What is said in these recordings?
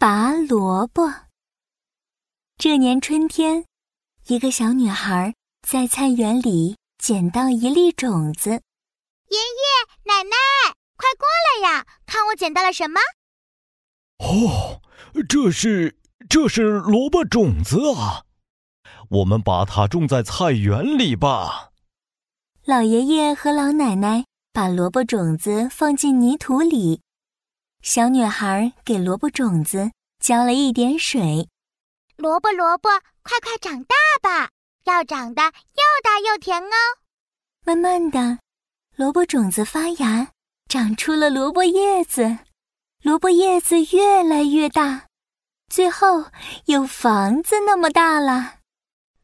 拔萝卜。这年春天，一个小女孩在菜园里捡到一粒种子。爷爷奶奶，快过来呀！看我捡到了什么？哦，这是这是萝卜种子啊！我们把它种在菜园里吧。老爷爷和老奶奶把萝卜种子放进泥土里，小女孩给萝卜种子浇了一点水。萝卜萝卜，快快长大吧，要长得又大又甜哦。慢慢的，萝卜种子发芽，长出了萝卜叶子，萝卜叶子越来越大，最后有房子那么大了。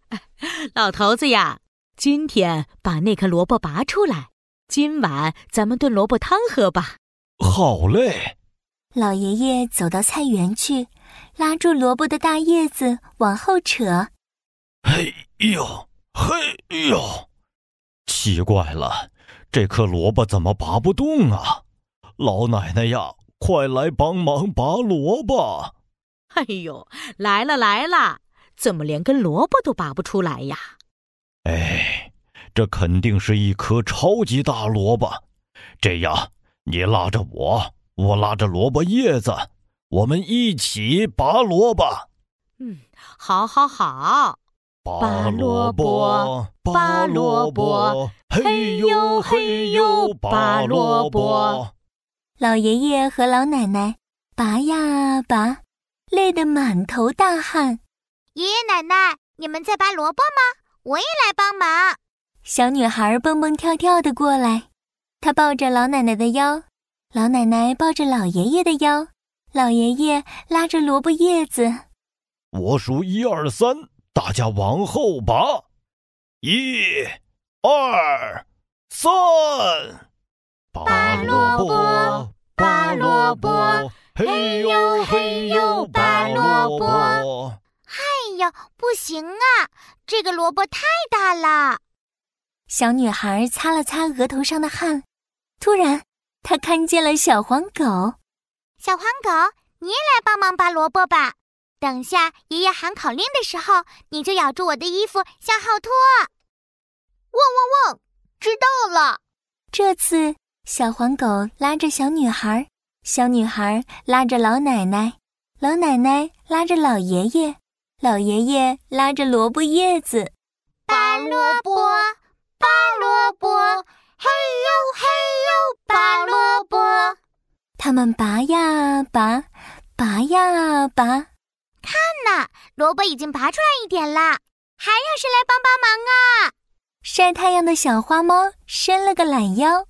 老头子呀，今天把那颗萝卜拔出来，今晚咱们炖萝卜汤喝吧。好嘞。老爷爷走到菜园去。拉住萝卜的大叶子往后扯，嘿呦嘿呦，奇怪了，这颗萝卜怎么拔不动啊？老奶奶呀，快来帮忙拔萝卜！哎呦，来了来了，怎么连根萝卜都拔不出来呀？哎，这肯定是一颗超级大萝卜。这样，你拉着我，我拉着萝卜叶子。我们一起拔萝卜。嗯，好，好，好。拔萝卜，拔萝卜，嘿呦嘿呦，拔萝卜。老爷爷和老奶奶拔呀拔，累得满头大汗。爷爷奶奶，你们在拔萝卜吗？我也来帮忙。小女孩蹦蹦跳跳的过来，她抱着老奶奶的腰，老奶奶抱着老爷爷的腰。老爷爷拉着萝卜叶子，我数一二三，大家往后拔，一、二、三，拔萝卜，拔萝卜，嘿呦嘿呦，拔萝卜。哎呦，不行啊，这个萝卜太大了。小女孩擦了擦额头上的汗，突然，她看见了小黄狗。小黄狗，你也来帮忙拔萝卜吧。等下爷爷喊口令的时候，你就咬住我的衣服向后拖。汪汪汪！知道了。这次小黄狗拉着小女孩，小女孩拉着老奶奶，老奶奶拉着老爷爷，老爷爷拉着萝卜叶子。拔萝卜，他们拔呀拔，拔呀拔，看呐，萝卜已经拔出来一点了，还有谁来帮帮忙啊？晒太阳的小花猫伸了个懒腰，喵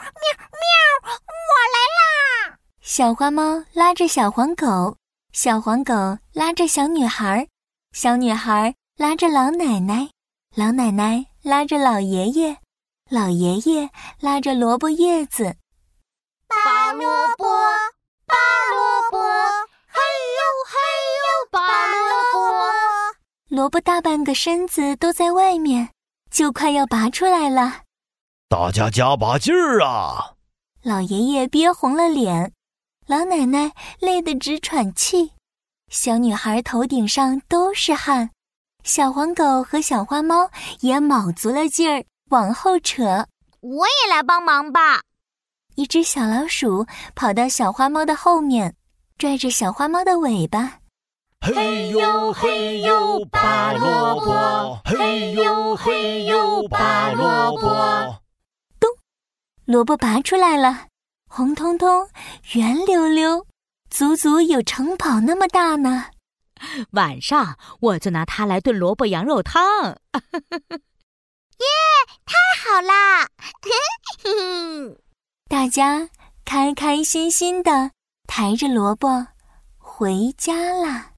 喵喵，我来啦！小花猫拉着小黄狗，小黄狗拉着小女孩，小女孩拉着老奶奶，老奶奶拉着老爷爷，老爷爷拉着萝卜叶子。拔萝卜，拔萝卜，嘿呦嘿呦，拔萝卜。萝卜大半个身子都在外面，就快要拔出来了。大家加把劲儿啊！老爷爷憋红了脸，老奶奶累得直喘气，小女孩头顶上都是汗，小黄狗和小花猫也卯足了劲儿往后扯。我也来帮忙吧。一只小老鼠跑到小花猫的后面，拽着小花猫的尾巴，嘿呦嘿呦拔萝卜，嘿呦嘿呦拔萝卜。咚，萝卜拔出来了，红彤彤、圆溜溜，足足有城堡那么大呢。晚上我就拿它来炖萝卜羊肉汤。耶，太好啦！大家开开心心的抬着萝卜回家啦。